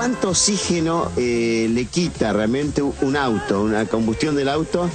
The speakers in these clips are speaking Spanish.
¿cuánto oxígeno eh, le quita realmente un auto, una combustión del auto?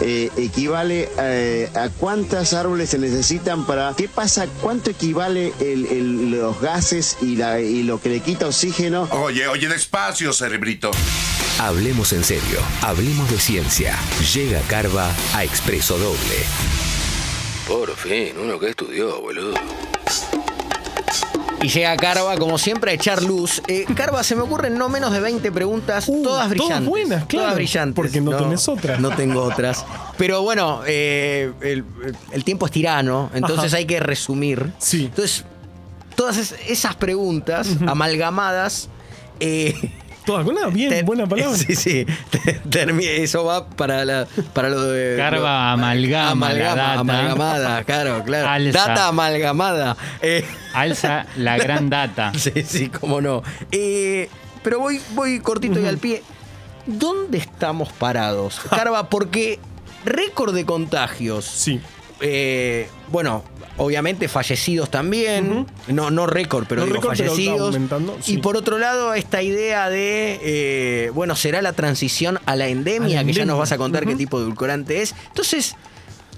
eh, equivale eh, a cuántas árboles se necesitan para... ¿Qué pasa? ¿Cuánto equivale el- el- los gases y, la, y lo que le quita oxígeno? Oye, oye, despacio, cerebrito. Hablemos en serio, hablemos de ciencia. Llega Carva a Expreso Doble. Por fin, uno que estudió, boludo. Y llega Carva, como siempre, a echar luz. Eh, Carva, se me ocurren no menos de 20 preguntas, Uh, todas todas brillantes. buenas, claro, Todas brillantes. porque no tenés otras. No tengo otras. Pero bueno, eh, el, el tiempo es tirano, entonces Ajá. hay que resumir. Sí. Entonces, todas es- esas preguntas amalgamadas. eh, Todas, buena, bien, ter- buena palabra. Sí, sí. Eso va para, la, para lo de. Carva lo- amalgama la amalgama, data. Amalgamada, claro, claro. Alza. Data amalgamada. Eh, Alza la gran data. Sí, sí, cómo no. Eh, pero voy, voy cortito y al pie. ¿Dónde estamos parados? Carva, porque récord de contagios. Sí. Eh, bueno, obviamente fallecidos también. No, no récord, pero No digo fallecidos. sí. Y por otro lado, esta idea de, eh, bueno, será la transición a la endemia, A la que ya nos vas a contar qué tipo de edulcorante es. Entonces,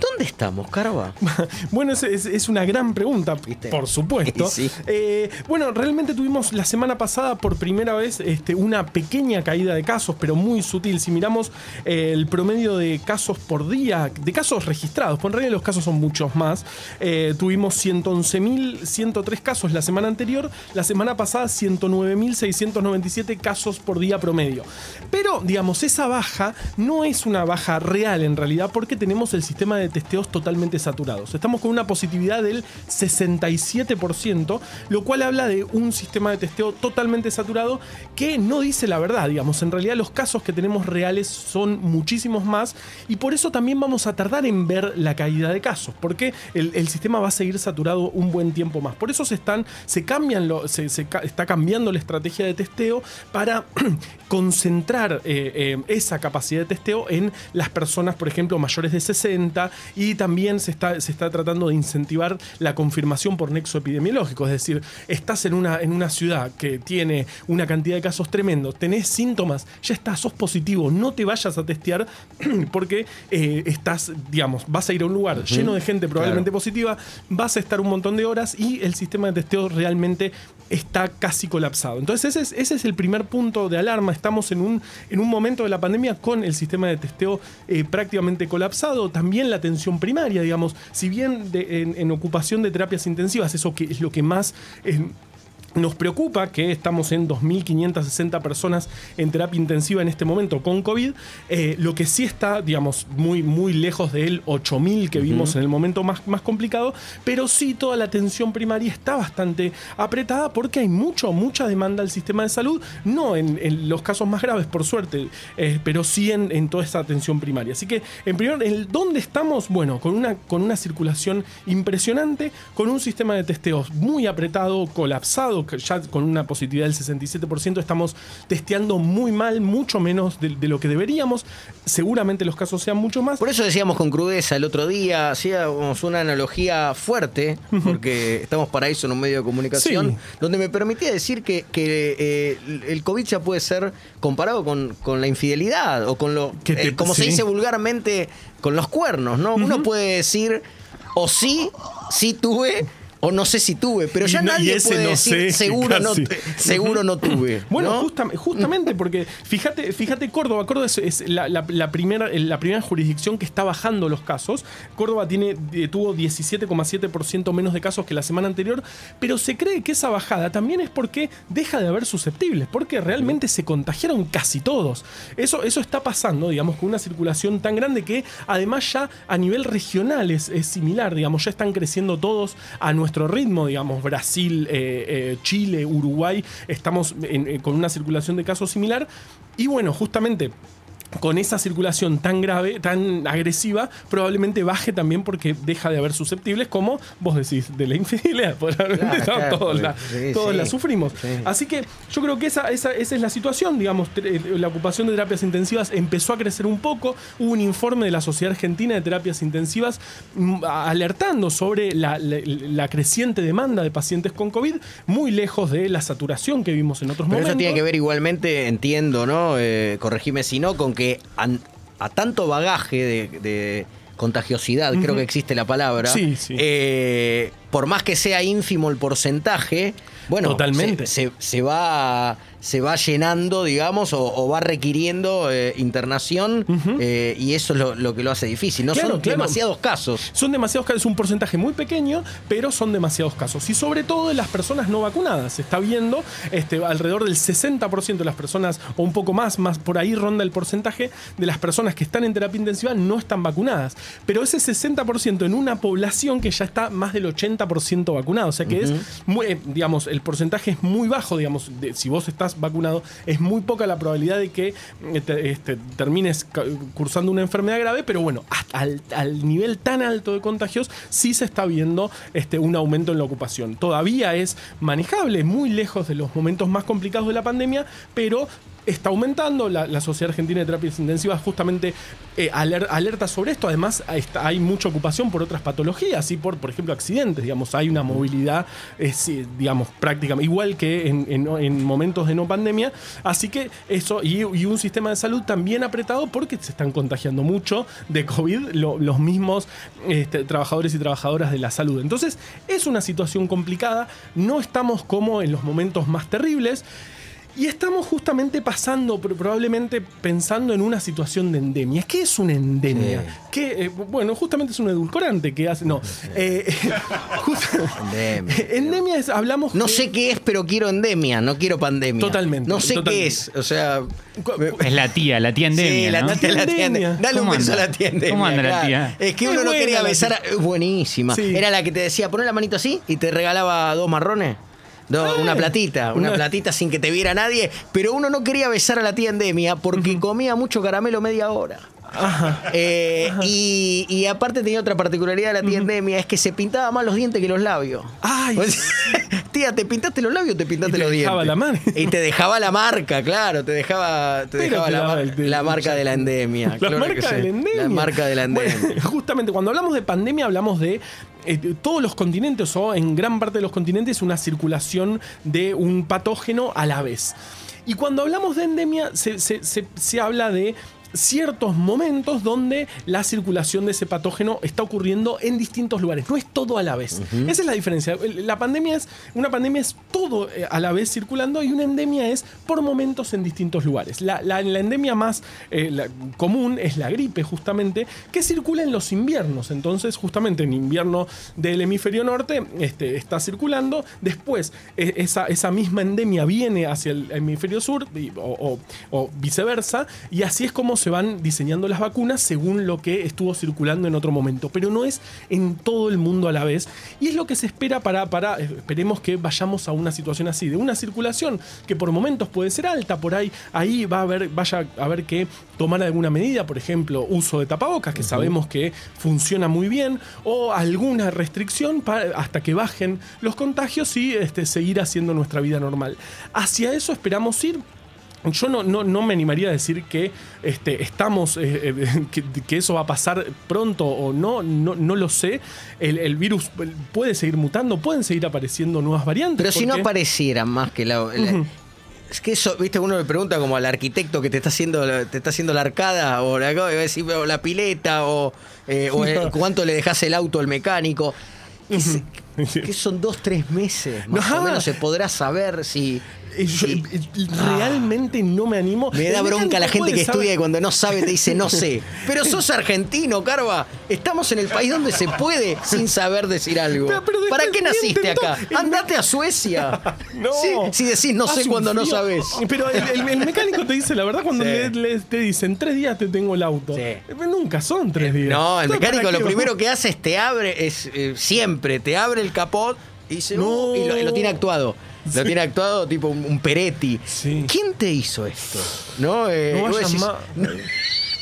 ¿dónde estamos, Carva? Bueno, es, es- es una gran pregunta, ¿Viste? por supuesto. Sí. Eh, bueno, realmente tuvimos la semana pasada por primera vez este, una pequeña caída de casos, pero muy sutil. Si miramos eh, el promedio de casos por día, de casos registrados, pues en realidad los casos son muchos más, eh, tuvimos 111.103 casos la semana anterior, la semana pasada 109.697 casos por día promedio. Pero, digamos, esa baja no es una baja real en realidad porque tenemos el sistema de testeos totalmente saturados. Estamos con una positividad del 67%, lo cual habla de un sistema de testeo totalmente saturado que no dice la verdad, digamos. En realidad los casos que tenemos reales son muchísimos más y por eso también vamos a tardar en ver la caída de casos, porque el, sistema va a seguir saturado un buen tiempo más. Por eso se están, se cambian, se, está cambiando la estrategia de testeo para concentrar eh, eh, esa capacidad de testeo en las personas, por ejemplo, mayores de 60 y también se está, se está tratando de incentivar la confirmación por nexo epidemiológico, es decir, estás en una, en una ciudad que tiene una cantidad de casos tremendos, tenés síntomas, ya estás, sos positivo, no te vayas a testear porque eh, estás, digamos, vas a ir a un lugar lleno de gente probablemente positiva, vas a estar un montón de horas y el sistema de testeo realmente está casi colapsado. Entonces ese es, el primer punto de alarma. Estamos en un, en un momento de la pandemia con el sistema de testeo eh, prácticamente colapsado. También la atención primaria, digamos, si bien en ocupación de terapias intensivas, eso que es lo que más... eh, nos preocupa que estamos en 2.560 personas en terapia intensiva en este momento con COVID. Eh, lo que sí está, digamos, muy, muy lejos del 8.000 que vimos en el momento más, más complicado, pero sí toda la atención primaria está bastante apretada porque hay mucho, mucha demanda al sistema de salud, no en, en los casos más graves, por suerte, eh, pero sí en, en toda esta atención primaria. Así que, en primer el ¿dónde estamos? Bueno, con una, con una circulación impresionante, con un sistema de testeos muy apretado, colapsado, ya con una positividad del 67%, estamos testeando muy mal, mucho menos de, de lo que deberíamos. Seguramente los casos sean mucho más. Por eso decíamos con crudeza el otro día, hacíamos una analogía fuerte, porque estamos para eso en un medio de comunicación, Sí. donde me permitía decir que, que, eh, el COVID ya puede ser comparado con, con la infidelidad o con lo, Que te- eh, como se dice vulgarmente, con los cuernos, ¿no? Uno puede decir, o sí, sí tuve, o no sé si tuve, pero ya no- nadie puede no decir, sé, seguro, no, casi. seguro no tuve. Bueno, ¿no? justam- justamente porque fíjate, fíjate Córdoba, Córdoba es, es la, la- la primera, la primera jurisdicción que está bajando los casos. Córdoba tiene, eh, tuvo 17,7% menos de casos que la semana anterior, pero se cree que esa bajada también es porque deja de haber susceptibles, porque realmente se contagiaron casi todos. Eso, eso está pasando, digamos, con una circulación tan grande que además ya a nivel regional es, es similar, digamos, ya están creciendo todos a nuestro ritmo, digamos, Brasil, eh, eh, Chile, Uruguay, estamos en- eh, con una circulación de casos similar. Y bueno, justamente con esa circulación tan grave, tan agresiva, probablemente baje también porque deja de haber susceptibles, como vos decís, de la infidelidad. Probablemente Claro, todos, claro, todos la, sí, todos sí. la sufrimos. Sí. Así que yo creo que esa, esa, esa es la situación. Digamos, la ocupación de terapias intensivas empezó a crecer un poco. Hubo un informe de la Sociedad Argentina de Terapias Intensivas mm, alertando sobre la, la- la creciente demanda de pacientes con COVID, muy lejos de la saturación que vimos en otros Pero momentos. eso tiene que ver igualmente, entiendo, ¿no? Eh, corregime si no, con que an- a tanto bagaje de, de contagiosidad, creo que existe la palabra, Sí, sí. eh, por más que sea ínfimo el porcentaje, bueno, Totalmente. Se, se- se va, se va llenando, digamos, o, o va requiriendo eh, internación eh, y eso es lo, lo que lo hace difícil. No Claro, son claro. demasiados casos. Son demasiados casos, es un porcentaje muy pequeño, pero son demasiados casos. Y sobre todo de las personas no vacunadas. Se está viendo este, alrededor del 60% de las personas, o un poco más, más por ahí ronda el porcentaje de las personas que están en terapia intensiva no están vacunadas. Pero ese 60% en una población que ya está más del 80% vacunada. O sea que es, muy, eh, digamos, el porcentaje es muy bajo, digamos, de- si vos estás vacunado, es muy poca la probabilidad de que eh, te- este, termines cursando una enfermedad grave, pero bueno, hasta al, al nivel tan alto de contagios sí se está viendo este, un aumento en la ocupación. Todavía es manejable, muy lejos de los momentos más complicados de la pandemia, pero está aumentando. La, la Sociedad Argentina de Terapias Intensivas justamente eh, aler- alerta sobre esto. Además, está- hay mucha ocupación por otras patologías y por, por ejemplo, accidentes. Digamos, hay una movilidad, eh, digamos, prácticamente igual que en, en- en momentos de no pandemia. Así que eso, y, y un sistema de salud también apretado porque se están contagiando mucho de COVID lo- los mismos este, trabajadores y trabajadoras de la salud. Entonces, es una situación complicada. No estamos como en los momentos más terribles. Y estamos justamente pasando, pro- probablemente pensando en una situación de endemia. ¿Qué es una endemia? Que, eh, bueno, justamente es un edulcorante que hace. No. Eh, just- Endemia. Endemia. es, hablamos. No que- sé qué es, pero quiero endemia, no quiero pandemia. Totalmente, No sé totalmente. qué es. O sea. Es la tía, la tía endemia, sí, la ¿no? tía, la tía Endemia. Dale un ¿Cómo beso anda? a la tía endemia, ¿Cómo anda la tía? Es que Es uno no quería besar. a- Buenísima. Sí. Era la que te decía, poné la manito así y te regalaba dos marrones. Do- Ah, una platita, una platita sin que te viera nadie. Pero uno no quería besar a la tía endemia porque comía mucho caramelo media hora. Eh, Y, y aparte tenía otra particularidad de la tía endemia, es que se pintaba más los dientes que los labios. Ay, tía, ¿te pintaste los labios o te pintaste Y te los dientes? dejaba la marca. Y te dejaba la marca, claro, te dejaba, te dejaba te la, mar- marca de la endemia. La claro marca de la endemia. La marca de la endemia. Bueno, justamente cuando hablamos de pandemia hablamos de eh, todos los continentes o en gran parte de los continentes una circulación de un patógeno a la vez. Y cuando hablamos de endemia se, se- se- se habla de ciertos momentos donde la circulación de ese patógeno está ocurriendo en distintos lugares. No es todo a la vez. Esa es la diferencia. La pandemia es, una pandemia es todo eh, a la vez circulando y una endemia es por momentos en distintos lugares. La, la- la endemia más eh, la- común es la gripe, justamente, que circula en los inviernos. Entonces, justamente en invierno del hemisferio norte este, está circulando. Después, eh, esa, esa misma endemia viene hacia el hemisferio sur y- o, o- o viceversa. Y así es como se van diseñando las vacunas según lo que estuvo circulando en otro momento. Pero no es en todo el mundo a la vez. Y es lo que se espera para, para eh, esperemos que vayamos a una situación así, de una circulación que por momentos puede ser alta, por ahí, ahí va a haber, vaya a haber que tomar alguna medida, por ejemplo, uso de tapabocas, que sabemos que funciona muy bien, o alguna restricción para, hasta que bajen los contagios y este, seguir haciendo nuestra vida normal. Hacia eso esperamos ir. Yo no, no, no me animaría a decir que este, estamos, eh, eh, que, que eso va a pasar pronto o no, no, no lo sé. El, el virus puede seguir mutando, pueden seguir apareciendo nuevas variantes. Pero si no porque- apareciera más que la. la- Es que eso, viste, uno le pregunta como al arquitecto que te está haciendo, la- te está haciendo la arcada, o la, o la pileta, o, eh, o el- cuánto le dejas el auto al mecánico. Que, se- que son dos, tres meses. Más No. o menos se podrá saber si. Eh, yo, eh, realmente no me animo. me da bronca la gente que saber- estudia y cuando no sabe te dice no sé. Pero sos argentino, Carva. Estamos en el país donde se puede sin saber decir algo. Pero- pero después ¿Para qué naciste acá? Andate a Suecia. No. Si, si decís no sé cuando no sabes. Pero el, el- el mecánico te dice la verdad cuando Sí. le, le- te dicen tres días te tengo el auto. Sí. Eh, Nunca son tres días. No, el mecánico ¿para lo primero que hace es te abre, es eh, siempre, te abre el capot y dice, No. Y lo, y lo tiene actuado. Lo tiene actuado tipo un, un Peretti. Sí. ¿Quién te hizo esto? No, eh, No decís, más.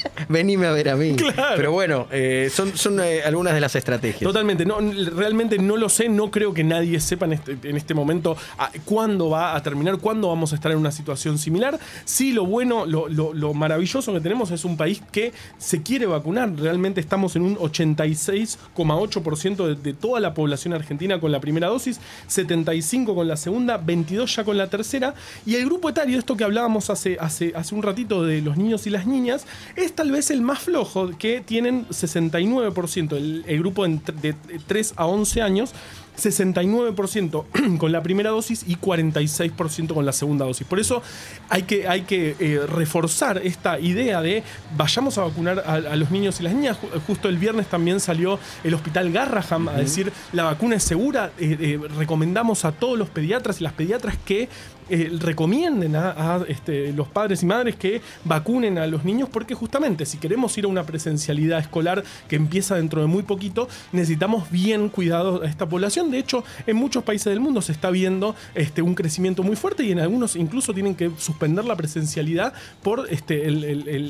Venime a ver a mí. Claro. Pero bueno, eh, son, son eh, algunas de las estrategias. Totalmente, no, realmente no lo sé, no creo que nadie sepa en este, en este momento ah, cuándo va a terminar, cuándo vamos a estar en una situación similar. Sí, lo bueno, lo, lo- lo maravilloso que tenemos es un país que se quiere vacunar. Realmente estamos en un 86,8% de, de toda la población argentina con la primera dosis, 75 con la segunda, 22 ya con la tercera. Y el grupo etario, esto que hablábamos hace, hace, hace un ratito de los niños y las niñas, es tal vez el más flojo, que tienen 69%, el, el grupo de 3 a 11 años. 69% con la primera dosis y 46% con la segunda dosis. Por eso hay que, hay que eh, reforzar esta idea de vayamos a vacunar a, a los niños y las niñas. Ju- Justo el viernes también salió el hospital Garraham a decir la vacuna es segura. Eh, eh, recomendamos a todos los pediatras y las pediatras que eh, recomienden a, a, este, los padres y madres que vacunen a los niños porque justamente si queremos ir a una presencialidad escolar que empieza dentro de muy poquito, necesitamos bien cuidado a esta población. De hecho, en muchos países del mundo se está viendo este, un crecimiento muy fuerte y en algunos incluso tienen que suspender la presencialidad por este,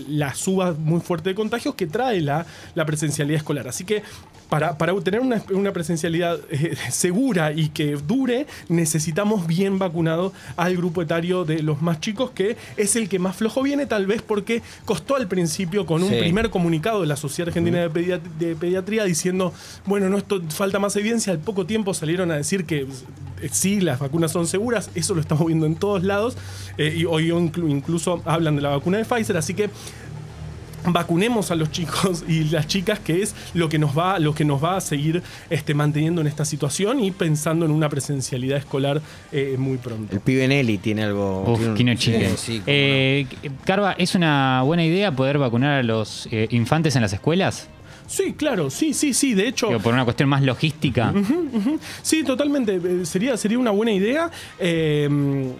la suba muy fuerte de contagios que trae la, la presencialidad escolar. Así que para, para obtener una, una presencialidad eh, segura y que dure, necesitamos bien vacunado al grupo etario de los más chicos, que es el que más flojo viene, tal vez porque costó al principio con un Sí. primer comunicado de la Sociedad Argentina de, Pedia- de Pediatría diciendo, bueno, no esto falta más evidencia, al poco tiempo salieron a decir que eh, sí, las vacunas son seguras, eso lo estamos viendo en todos lados, eh, y hoy inclu- incluso hablan de la vacuna de Pfizer, así que vacunemos a los chicos y las chicas que es lo que nos va lo que nos va a seguir este, manteniendo en esta situación y pensando en una presencialidad escolar eh, muy pronto El pibe Nelly tiene algo. Uf, tiene un- Kino Chile. Sí, sí, cómo Eh, Carva, ¿es una buena idea poder vacunar a los eh, infantes en las escuelas? Sí claro sí sí sí de hecho Digo, por una cuestión más logística. Sí, totalmente. Eh, Sería, sería una buena idea. Eh,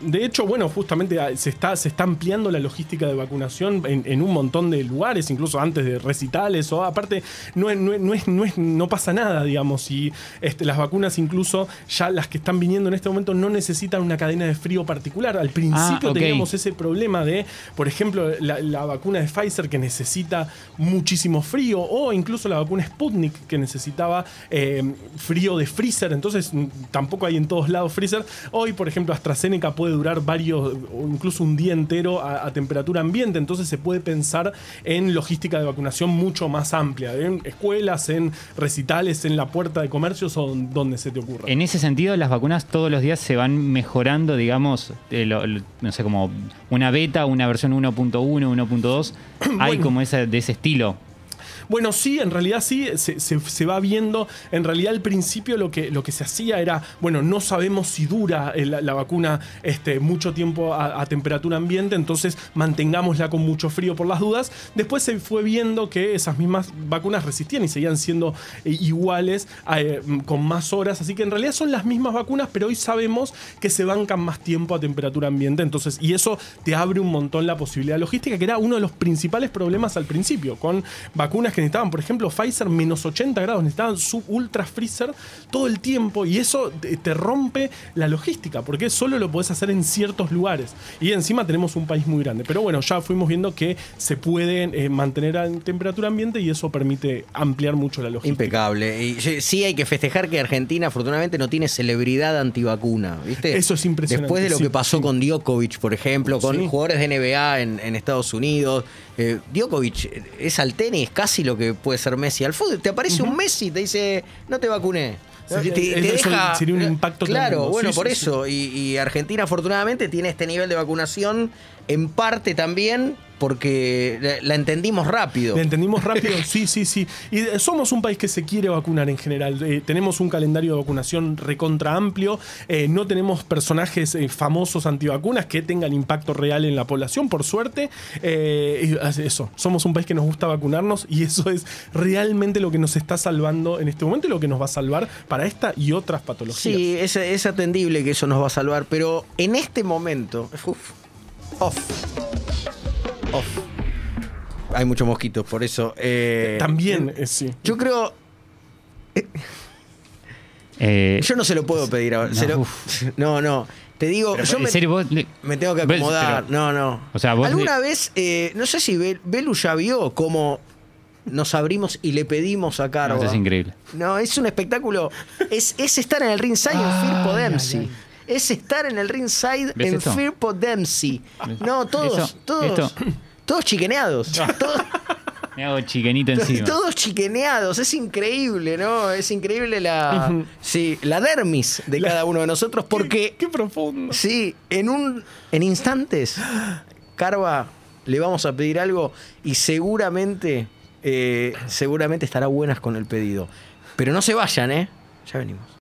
de hecho, bueno, justamente ah, se está, se está ampliando la logística de vacunación en, en un montón de lugares, incluso antes de recitales. O aparte, no, es- no, no, es- no, es- no pasa nada, digamos. Y este, las vacunas, incluso ya las que están viniendo en este momento, no necesitan una cadena de frío particular. Al principio Ah, teníamos ese problema de, por ejemplo, la, la vacuna de Pfizer que necesita muchísimo frío, o incluso la vacuna Sputnik que necesitaba eh, frío de freezer, entonces mm, tampoco hay en todos lados freezer. Hoy, por ejemplo, AstraZeneca puede durar varios, o incluso un día entero a, a temperatura ambiente, entonces se puede pensar en logística de vacunación mucho más amplia, en escuelas, en recitales, en la puerta de comercios o don- donde se te ocurra. En ese sentido, las vacunas todos los días se van mejorando, digamos, eh, lo- lo- no sé, como una beta, una versión 1.1, 1.2. Hay Bueno. como esa, de ese estilo. Bueno, sí, en realidad sí, se, se- va viendo. En realidad al principio lo que, lo que se hacía era, bueno, no sabemos si dura el- la, vacuna este, mucho tiempo a, a temperatura ambiente, entonces mantengámosla con mucho frío por las dudas. Después se fue viendo que esas mismas vacunas resistían y seguían siendo eh, iguales eh, con más horas, así que en realidad son las mismas vacunas, pero hoy sabemos que se bancan más tiempo a temperatura ambiente, entonces, y eso te abre un montón la posibilidad logística, que era uno de los principales problemas al principio, con vacunas que necesitaban, por ejemplo, Pfizer menos 80 grados, necesitaban su ultra freezer todo el tiempo y eso te, rompe la logística, porque solo lo podés hacer en ciertos lugares. Y encima tenemos un país muy grande. Pero bueno, ya fuimos viendo que se pueden eh, mantener a temperatura ambiente y eso permite ampliar mucho la logística. Impecable. Y sí- sí hay que festejar que Argentina afortunadamente no tiene celebridad antivacuna, ¿viste? Eso es impresionante, Después de lo sí, que pasó sí. con Djokovic, por ejemplo, con Sí. jugadores de NBA en, en Estados Unidos. Eh, Djokovic es al tenis casi lo que puede ser Messi al fútbol. Te aparece un Messi y te dice, no te vacuné. Te, te deja- sería un impacto Claro, tremendo. bueno, Sí, por sí, eso. Y, y Argentina afortunadamente tiene este nivel de vacunación en parte también porque la, la entendimos rápido. ¿Le entendimos rápido? Sí, sí, sí. Y eh, somos un país que se quiere vacunar en general. Eh, tenemos un calendario de vacunación recontra amplio. Eh, no tenemos personajes eh, famosos antivacunas que tengan impacto real en la población, por suerte. Hace eso. Somos un país que nos gusta vacunarnos y eso es realmente lo que nos está salvando en este momento y lo que nos va a salvar para esta y otras patologías. Sí, es, es atendible que eso nos va a salvar, pero en este momento. uf, off. Off. Hay muchos mosquitos, por eso. eh, También, eh, sí. Yo creo. Eh, Yo no se lo puedo pedir ahora. No, se lo- uf. no, no. Te digo, Pero, yo me, serio, vos le- me tengo que acomodar. pero- no, no. O sea, vos ¿Alguna le- vez, eh, no sé si Bel- Belu ya vio cómo nos abrimos y le pedimos a Carva? No, es increíble. No, es un espectáculo. Es, es estar en el ringside en Firpo Dempsey. Es estar en el ringside ¿Ves en esto? Firpo Dempsey. No, todos, todos, esto. todos chiqueneados. Todos, Me hago chiquenito encima. todos chiqueneados. Es increíble, ¿no? Es increíble la, sí, la dermis de cada uno de nosotros porque Qué profundo. Sí, en un en instantes, Carva, le vamos a pedir algo y seguramente, eh, seguramente estará buenas con el pedido. Pero no se vayan, ¿eh? Ya venimos.